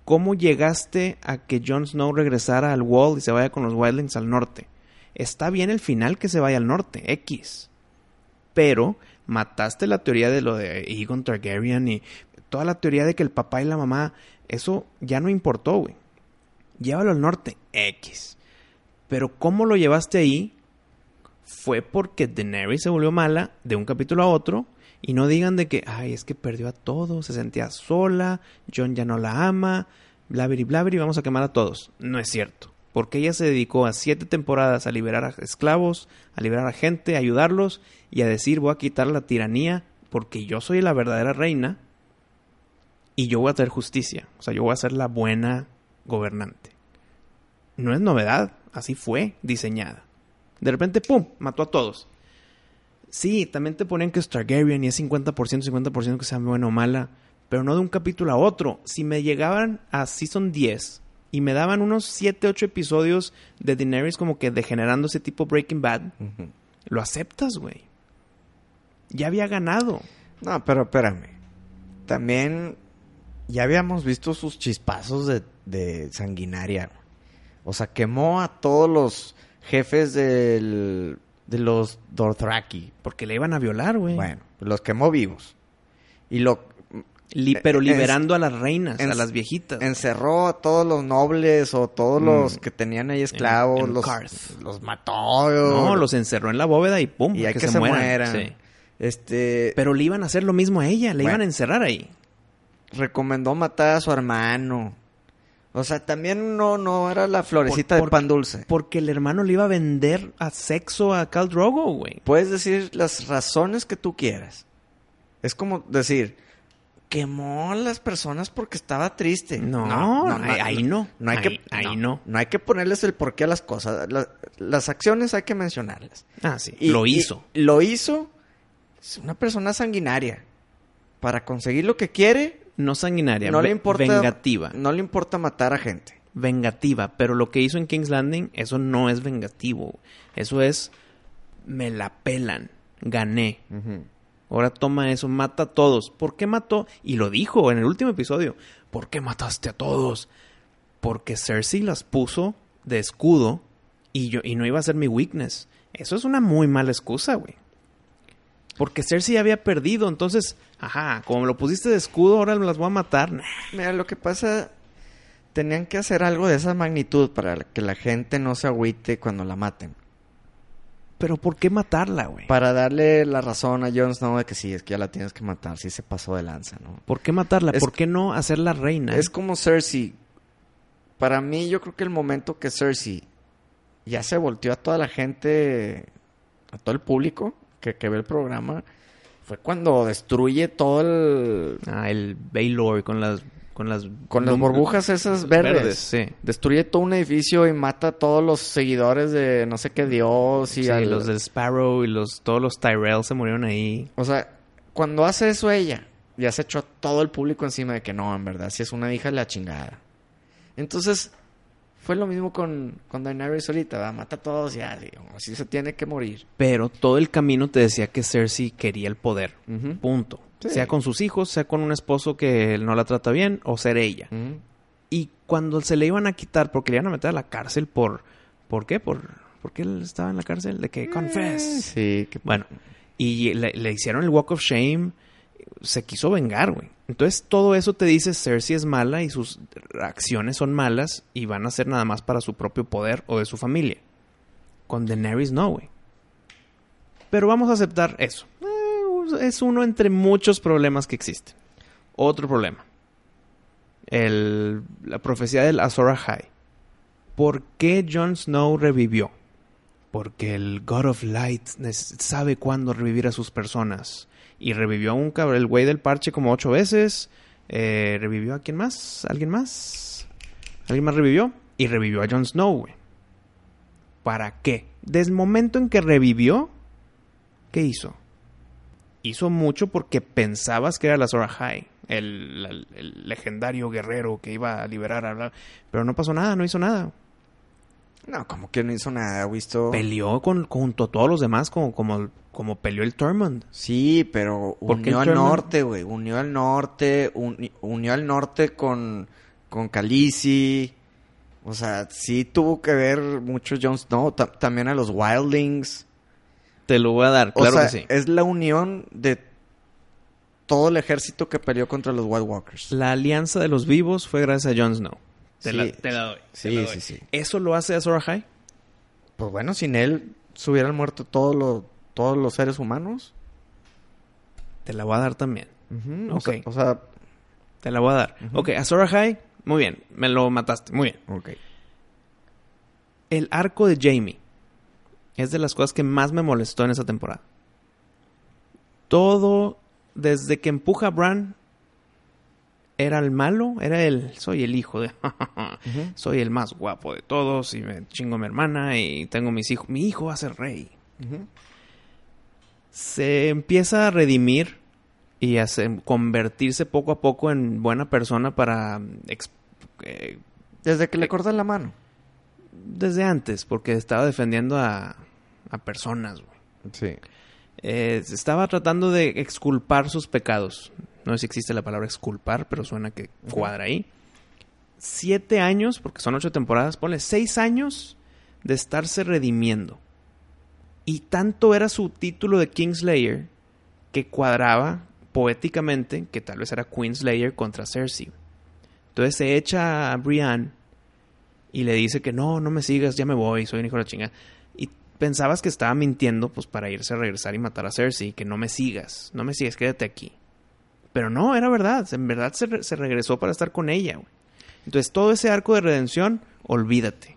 ¿Cómo llegaste a que Jon Snow regresara al Wall y se vaya con los Wildlings al norte? Está bien el final que se vaya al norte, X. Pero mataste la teoría de lo de Egon Targaryen y toda la teoría de que el papá y la mamá, eso ya no importó, güey. Llévalo al norte, X. Pero cómo lo llevaste ahí fue porque Daenerys se volvió mala de un capítulo a otro y no digan de que, ay, es que perdió a todos, se sentía sola, John ya no la ama, bla, bla, y vamos a quemar a todos. No es cierto. Porque ella se dedicó a siete temporadas a liberar a esclavos, a liberar a gente, a ayudarlos y a decir voy a quitar la tiranía porque yo soy la verdadera reina y yo voy a hacer justicia. O sea, yo voy a ser la buena gobernante. No es novedad, así fue diseñada. De repente, ¡pum!, mató a todos. Sí, también te ponen que es Targaryen y es 50%, 50% que sea buena o mala, pero no de un capítulo a otro. Si me llegaban a Season 10 y me daban unos 7, 8 episodios de Daenerys como que degenerando ese tipo Breaking Bad, lo aceptas, güey. Ya había ganado. No, pero espérame. También ya habíamos visto sus chispazos de, de sanguinaria. O sea, quemó a todos los jefes del de los Dothraki. Porque le iban a violar, güey. Bueno, los quemó vivos. Y lo... pero liberando a las reinas, a las viejitas. Encerró a todos los nobles o todos los mm. que tenían ahí esclavos. los, los mató. No, los encerró en la bóveda y pum. Y hay que, se, mueran. Este... Pero le iban a hacer lo mismo a ella, le iban a encerrar ahí. Recomendó matar a su hermano. O sea, también no, no era la florecita de pan dulce. Porque el hermano le iba a vender a sexo a Cal Drogo, güey. Puedes decir las razones que tú quieras. Es como decir, quemó a las personas porque estaba triste. No, no, ahí, no. No hay que, ahí no. No hay que ponerles el porqué a las cosas. las acciones hay que mencionarlas. Ah, sí. lo hizo. lo hizo. Es una persona sanguinaria. Para conseguir lo que quiere, no sanguinaria, no le importa, vengativa. No le importa matar a gente. Vengativa, pero lo que hizo en King's Landing, eso no es vengativo. Eso es, me la pelan, gané. Ahora toma eso, mata a todos. ¿Por qué mató? Y lo dijo en el último episodio. ¿Por qué mataste a todos? Porque Cersei las puso de escudo y yo y no iba a ser mi weakness. Eso es una muy mala excusa, güey. Porque Cersei había perdido, entonces, ajá, como lo pusiste de escudo, ahora las voy a matar. Mira, lo que pasa, tenían que hacer algo de esa magnitud para que la gente no se agüite cuando la maten. Pero ¿por qué matarla, güey? Para darle la razón a Jon Snow de que sí, es que ya la tienes que matar, sí se pasó de lanza, ¿no? ¿Por qué matarla? ¿Por qué no hacerla reina? Es como Cersei. Para mí, yo creo que el momento que Cersei ya se volteó a toda la gente, a todo el público, que, ve el programa fue cuando destruye todo el... Ah, el Baylor con las... Con las, Con las burbujas esas verdes. sí. Destruye todo un edificio y mata a todos los seguidores de no sé qué dios y Sí, al- los del Sparrow y los todos los Tyrell se murieron ahí. O sea, cuando hace eso ella, ya se echó a todo el público encima de que no, en verdad, si es una hija de la chingada. Entonces, fue lo mismo con, con Daenerys solita, ¿verdad? Mata a todos y así, así se tiene que morir. Pero todo el camino te decía que Cersei quería el poder. Punto. Sí. Sea con sus hijos, sea con un esposo que no la trata bien o ser ella. Y cuando se le iban a quitar, porque le iban a meter a la cárcel por... ¿Por qué? ¿Por, ¿por qué él estaba en la cárcel? De que confess. Sí, que... Bueno, y le, le hicieron el Walk of Shame. Se quiso vengar, güey. Entonces todo eso te dice Cersei es mala y sus acciones son malas y van a ser nada más para su propio poder o de su familia. Con Daenerys no, güey. Pero vamos a aceptar eso. Eh, es uno entre muchos problemas que existen. Otro problema. El- la profecía del Azor Ahai. ¿Por qué Jon Snow revivió? Porque el God of Light sabe cuándo revivir a sus personas. Y revivió a un cabrón, el güey del parche como ocho veces. Eh, revivió a quién más? ¿Alguien más? ¿Alguien más revivió? Y revivió a Jon Snow, güey. ¿Para qué? Desde el momento en que revivió, ¿qué hizo? Hizo mucho porque pensabas que era la Zora High, el, el- el legendario guerrero que iba a liberar a. Pero no pasó nada, no hizo nada. No, como que no hizo nada, visto. Peleó con, junto a todos los demás como, como, como peleó el Tormund. Sí, pero ¿Por qué unió al norte, güey. Unió al norte, uni- unió al norte con, con Khaleesi. O sea, sí tuvo que ver mucho Jon Snow. ta- también a los Wildlings. Te lo voy a dar, O claro sea, que sí. es la unión de todo el ejército que peleó contra los White Walkers. La alianza de los vivos fue gracias a Jon Snow. Te, Sí. la, te la doy. Sí, la doy. sí, sí. ¿Eso lo hace Azor Ahai? Pues bueno, sin él se hubieran muerto todos los, todos los seres humanos. Te la voy a dar también. Ujú, o Ok. sea- O sea, Te la voy a dar. Ujú. Ok, Azor Ahai, muy bien. Me lo mataste, muy bien. ok. El arco de Jamie es de las cosas que más me molestó en esa temporada. Todo, desde que empuja a Bran, era el malo, era el, soy el hijo de, soy el más guapo de todos y me chingo a mi hermana y tengo mis hijos, mi hijo va a ser rey. Se empieza a redimir y a se- convertirse poco a poco en buena persona para eh, Desde que le cortan la mano. desde antes, porque estaba defendiendo a, a personas, güey. Sí. Eh, estaba tratando de exculpar sus pecados. No sé si existe la palabra exculpar, pero suena que cuadra ahí. Siete años, porque son ocho temporadas, ponle seis años de estarse redimiendo. Y tanto era su título de Kingslayer que cuadraba poéticamente que tal vez era Queenslayer contra Cersei. Entonces se echa a Brienne y le dice que no, no me sigas, ya me voy, soy un hijo de la chingada. Y pensabas que estaba mintiendo pues para irse a regresar y matar a Cersei, que no me sigas, no me sigas, quédate aquí. Pero no, era verdad, en verdad se, re- se regresó para estar con ella. güey. Entonces todo ese arco de redención, olvídate.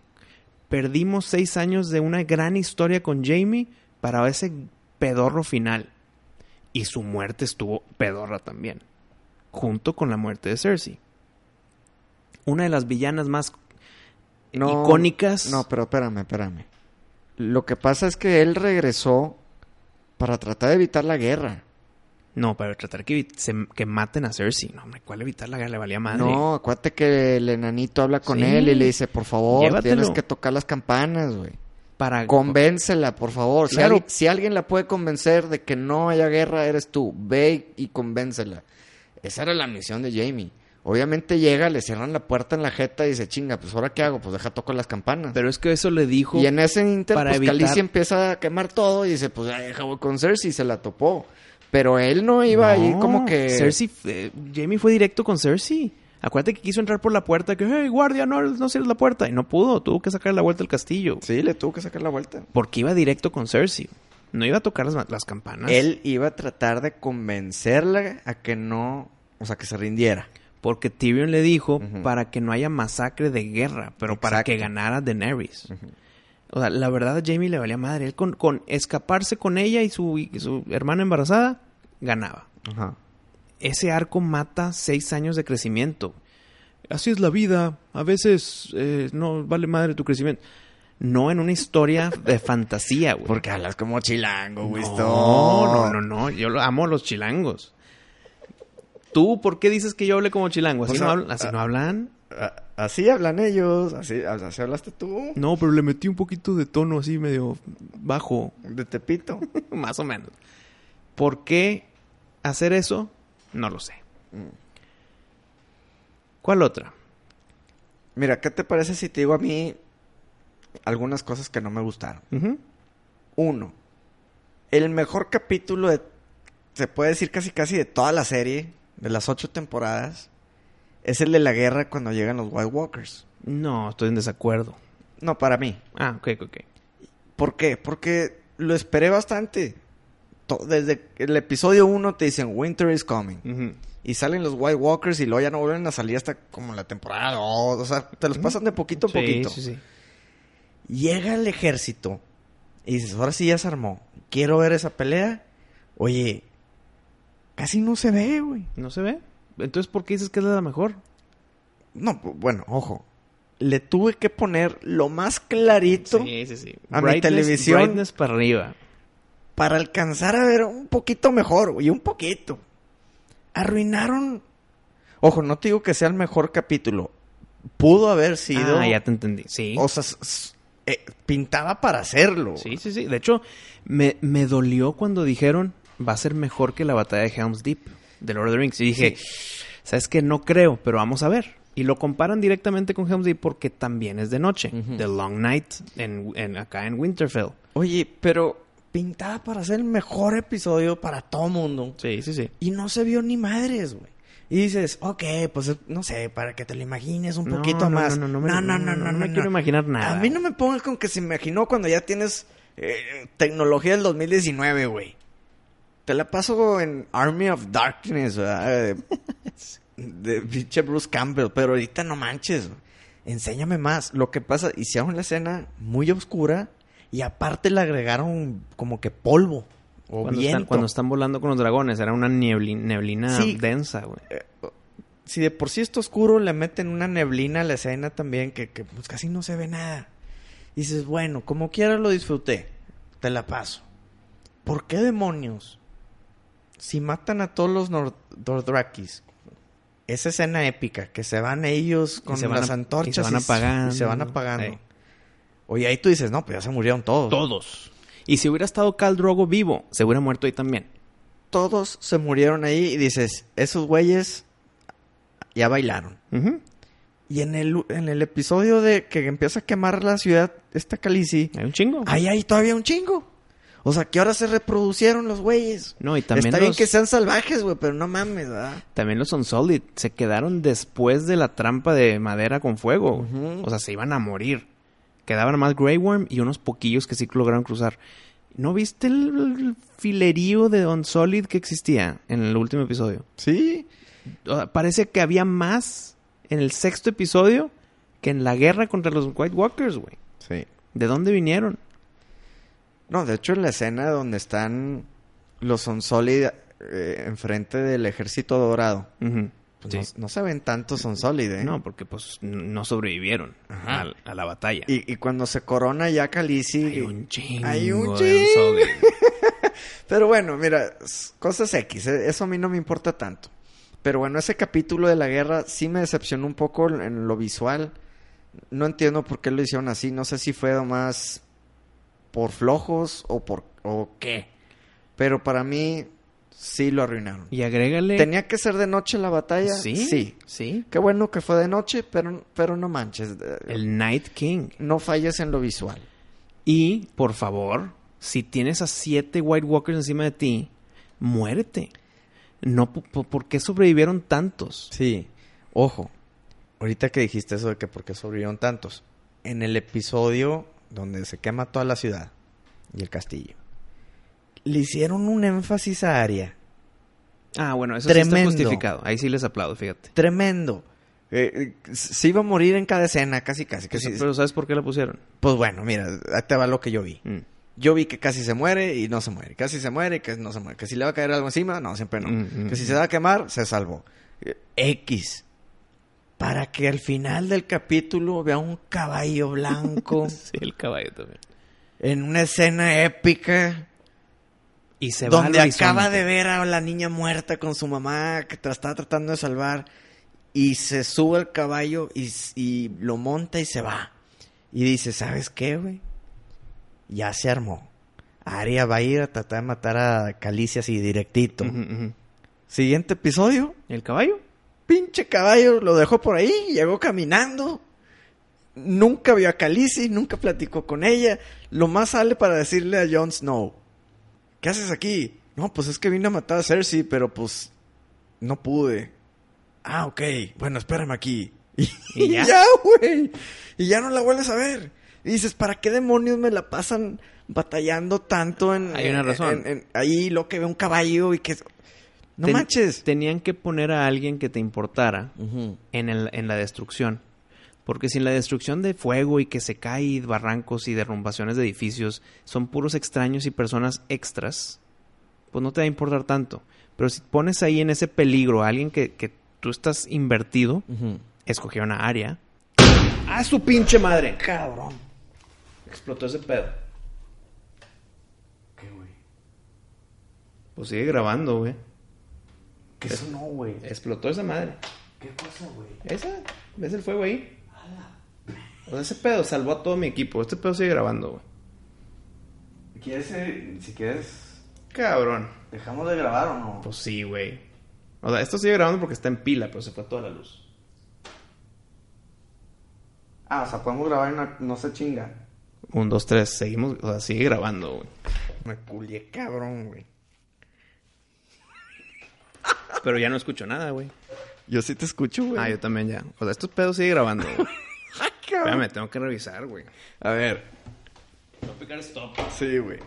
Perdimos seis años de una gran historia con Jamie para ese pedorro final. Y su muerte estuvo pedorra también. Junto con la muerte de Cersei. Una de las villanas más No, icónicas. No, pero espérame, espérame. Lo que pasa es que él regresó para tratar de evitar la guerra. No, para tratar que, se- que maten a Cersei. No, hombre, ¿cuál evitar la guerra? Le valía madre. No, acuérdate que el enanito habla con Sí. él y le dice, por favor, Llévatelo. tienes que tocar las campanas, güey. Para... Convéncela, por favor. Si, Claro. alguien, si alguien la puede convencer de que no haya guerra, eres tú. Ve y convéncela. Esa era la misión de Jamie. Obviamente llega, le cierran la puerta en la jeta y dice, chinga, pues ahora qué hago? Pues deja tocar las campanas. Pero es que eso le dijo... Y en ese inter, para pues evitar- Khaleesi empieza a quemar todo y dice, pues ya deja voy con Cersei y se la topó. Pero él no iba ahí como que... Cersei... eh, Jamie fue directo con Cersei. Acuérdate que quiso entrar por la puerta. Que, hey, guardia, no, no cierres la puerta. Y no pudo. Tuvo que sacar la vuelta al castillo. Sí, le tuvo que sacar la vuelta. Porque iba directo con Cersei. No iba a tocar las, las campanas. Él iba a tratar de convencerla a que no... O sea, que se rindiera. Porque Tyrion le dijo para que no haya masacre de guerra, pero para que ganara Daenerys. O sea, la verdad a Jamie le valía madre. Él con, con escaparse con ella y su, y su hermana embarazada, ganaba. Ajá. Ese arco mata seis años de crecimiento. Así es la vida. A veces eh, no vale madre tu crecimiento. No en una historia de fantasía, güey. Porque hablas como chilango, güey. No, no, no, no. Yo amo a los chilangos. ¿Tú por qué dices que yo hable como chilango? ¿Así, O sea, no, hablan? ¿Así ah, no hablan? Así hablan ellos, así, así hablaste tú. No, pero le metí un poquito de tono así medio bajo. De Tepito. Más o menos. ¿Por qué hacer eso? No lo sé. ¿Cuál otra? Mira, ¿qué te parece si te digo a mí algunas cosas que no me gustaron? Uno, el mejor capítulo de, se puede decir casi casi de toda la serie, de las ocho temporadas, es el de la guerra cuando llegan los White Walkers. No, estoy en desacuerdo. No, para mí. Ah, ok, ok. ¿Por qué? Porque lo esperé bastante. Desde el episodio 1 te dicen Winter is coming. Y salen los White Walkers y luego ya no vuelven a salir hasta como la temporada 2. O sea, te los pasan de poquito a Sí, poquito. sí, sí. Llega el ejército y dices, ahora sí ya se armó. Quiero ver esa pelea. Oye, casi no se ve, güey. ¿No se ve? Entonces, ¿por qué dices que es la mejor? No, bueno, ojo. Le tuve que poner lo más clarito Sí, sí, sí. A mi televisión- Brightness para arriba. para alcanzar a ver un poquito mejor, güey. Un poquito. Arruinaron. Ojo, no te digo que sea el mejor capítulo. Pudo haber sido. Ah, ya te entendí. Sí. O sea, eh, pintaba para hacerlo. Sí, sí, sí. De hecho, me, me dolió cuando dijeron va a ser mejor que la batalla de Helm's Deep de Lord of the Rings. Y dije, ¿sabes qué? No creo, pero vamos a ver. Y lo comparan directamente con Helm's Deep porque también es de noche. The Long Night en, en- acá en Winterfell. Oye, pero pintaba para ser el mejor episodio para todo mundo. Sí, sí, sí. Y no se vio ni madres, güey. Y dices, ok, pues no sé, para que te lo imagines un No, poquito no, más. no, no, no me- no, no me quiero imaginar nada. A mí no me pongas con que se imaginó cuando ya tienes eh, tecnología del 2019, güey. Te la paso en Army of Darkness, ¿verdad? De, pinche Bruce Campbell, pero ahorita no manches. Enséñame más. Lo que pasa, hicieron la escena muy oscura y aparte le agregaron como que polvo o Cuando viento. están, cuando están volando con los dragones, era una neblina Sí. densa, güey. si de por sí está oscuro, le meten una neblina a la escena también que, que, pues casi no se ve nada. Y dices, bueno, como quiera lo disfruté. Te la paso. ¿Por qué demonios? Si matan a todos los Dothrakis, esa escena épica, que se van ellos con se van las a- antorchas y se van apagando. y se van apagando. Oye, ahí tú dices, no, pues ya se murieron todos. Todos. Y si hubiera estado Khal Drogo vivo, se hubiera muerto ahí también. Todos se murieron ahí y dices, esos güeyes ya bailaron. Y en el, en el episodio de que empieza a quemar la ciudad, esta Calici, Hay un chingo. ahí hay todavía un chingo. O sea, que ahora se reproducieron los güeyes. No, y también Está bien los- que sean salvajes, güey, pero no mames, ¿verdad? También los Unsolid se quedaron después de la trampa de madera con fuego. Ujú. O sea, se iban a morir. Quedaban más Grey Worm y unos poquillos que sí lograron cruzar. ¿No viste el, filerío de Unsolid que existía en el último episodio? Sí. O sea, parece que había más en el sexto episodio que en la guerra contra los White Walkers, güey. Sí. ¿De dónde vinieron? No, de hecho, en la escena donde están los Unsolid eh, enfrente del ejército dorado, pues Sí. no, no se ven tantos Unsolid, ¿eh? No, porque pues no sobrevivieron a, la batalla. Y, y cuando se corona ya Calici... hay un chingo. Hay un chingo. Pero bueno, mira, cosas X, eh, eso a mí no me importa tanto. Pero bueno, ese capítulo de la guerra sí me decepcionó un poco en- en lo visual. No entiendo por qué lo hicieron así, no sé si fue más por flojos o por o qué. Pero para mí sí lo arruinaron. Y agrégale. ¿Tenía que ser de noche la batalla? Sí. Sí. Sí. Qué bueno que fue de noche, pero, pero no manches. El Night King. No falles en lo visual. Y, por favor, si tienes a siete White Walkers encima de ti, muérete. No, po- po- ¿por qué sobrevivieron tantos? Sí, ojo. Ahorita que dijiste eso de que por qué sobrevivieron tantos. En el episodio donde se quema toda la ciudad y el castillo, le hicieron un énfasis a Aria. Ah, bueno, eso sí Tremendo. está justificado. Ahí sí les aplaudo, fíjate. Tremendo. Eh, eh, se iba a morir en cada escena, casi, casi. Pero, casi. pero ¿sabes por qué la pusieron? Pues bueno, mira, ahí te va lo que yo vi. Mm. Yo vi que casi se muere y no se muere. Casi se muere y que no se muere. Que si le va a caer algo encima, no, siempre no. Mm, mm, que si se va a quemar, se salvó. Eh, X. Para que al final del capítulo vea un caballo blanco Sí, el caballo también. en una escena épica Y se va donde acaba de ver a la niña muerta con su mamá que te la está tratando de salvar y se sube al caballo y, y lo monta y se va. Y dice, ¿sabes qué, güey? Ya se armó. Aria va a ir a tratar de matar a Calicia así directito. Siguiente episodio, ¿El caballo? Pinche caballo lo dejó por ahí, llegó caminando. Nunca vio a Khaleesi, nunca platicó con ella. Lo más sale para decirle a Jon Snow, ¿qué haces aquí? No, pues es que vine a matar a Cersei, pero pues no pude. Ah, ok, bueno, espérame aquí. Y, ¿Y ya? güey. Y ya no la vuelves a ver. Y dices, ¿para qué demonios me la pasan batallando tanto en... Hay una razón. en- en- ahí lo que ve un caballo y que... No Ten- manches. Tenían que poner a alguien que te importara en, el, en la destrucción. Porque sin la destrucción de fuego y que se cae y barrancos y derrumbaciones de edificios son puros extraños y personas extras, pues no te va a importar tanto. Pero si pones ahí en ese peligro a alguien que, que tú estás invertido, Ujú. escogieron a Aria. ¡Ah, su pinche madre! ¡Cabrón! Explotó ese pedo. ¿Qué, güey? Pues sigue grabando, güey. Que eso no, güey. Explotó esa madre. ¿Qué pasa, güey? ¿Esa? ¿Ves el fuego ahí? O sea, ese pedo salvó a todo mi equipo. Este pedo sigue grabando, güey. ¿Quieres, eh, si quieres, Cabrón. dejamos de grabar o no? Pues sí, güey. O sea, esto sigue grabando porque está en pila, pero se fue toda la luz. Ah, o sea, podemos grabar y no, no se chinga. Un, dos, tres. Seguimos. O sea, sigue grabando, güey. Me culié cabrón, güey. Pero ya no escucho nada, güey. Yo sí te escucho, güey. Ah, yo también ya. O sea, estos pedos sigue grabando, güey. Espérame, tengo que revisar, güey. A ver. Voy a picar stop. Sí, güey.